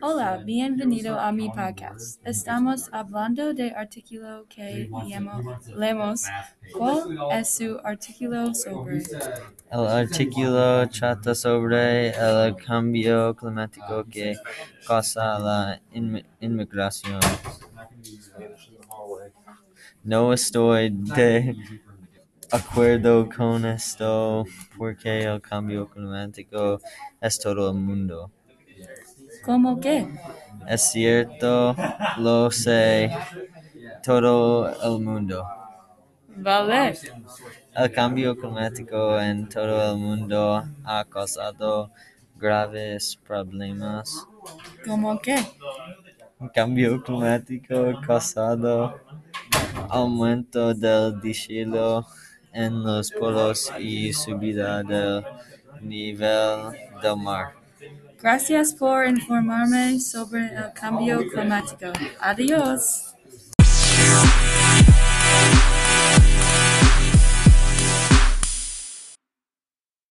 Hola, bienvenido a mi podcast. Estamos hablando de artículo que leemos. ¿Cuál es su artículo sobre? El artículo trata sobre el cambio climático que causa la inmigración. No estoy de acuerdo con esto porque el cambio climático es todo el mundo. ¿Cómo qué? Es cierto, lo sé, todo el mundo. Vale. El cambio climático en todo el mundo ha causado graves problemas. ¿Cómo qué? El cambio climático ha causado aumento del deshielo en los polos y subida del nivel del mar. Gracias por informarme sobre el cambio climático. Adiós.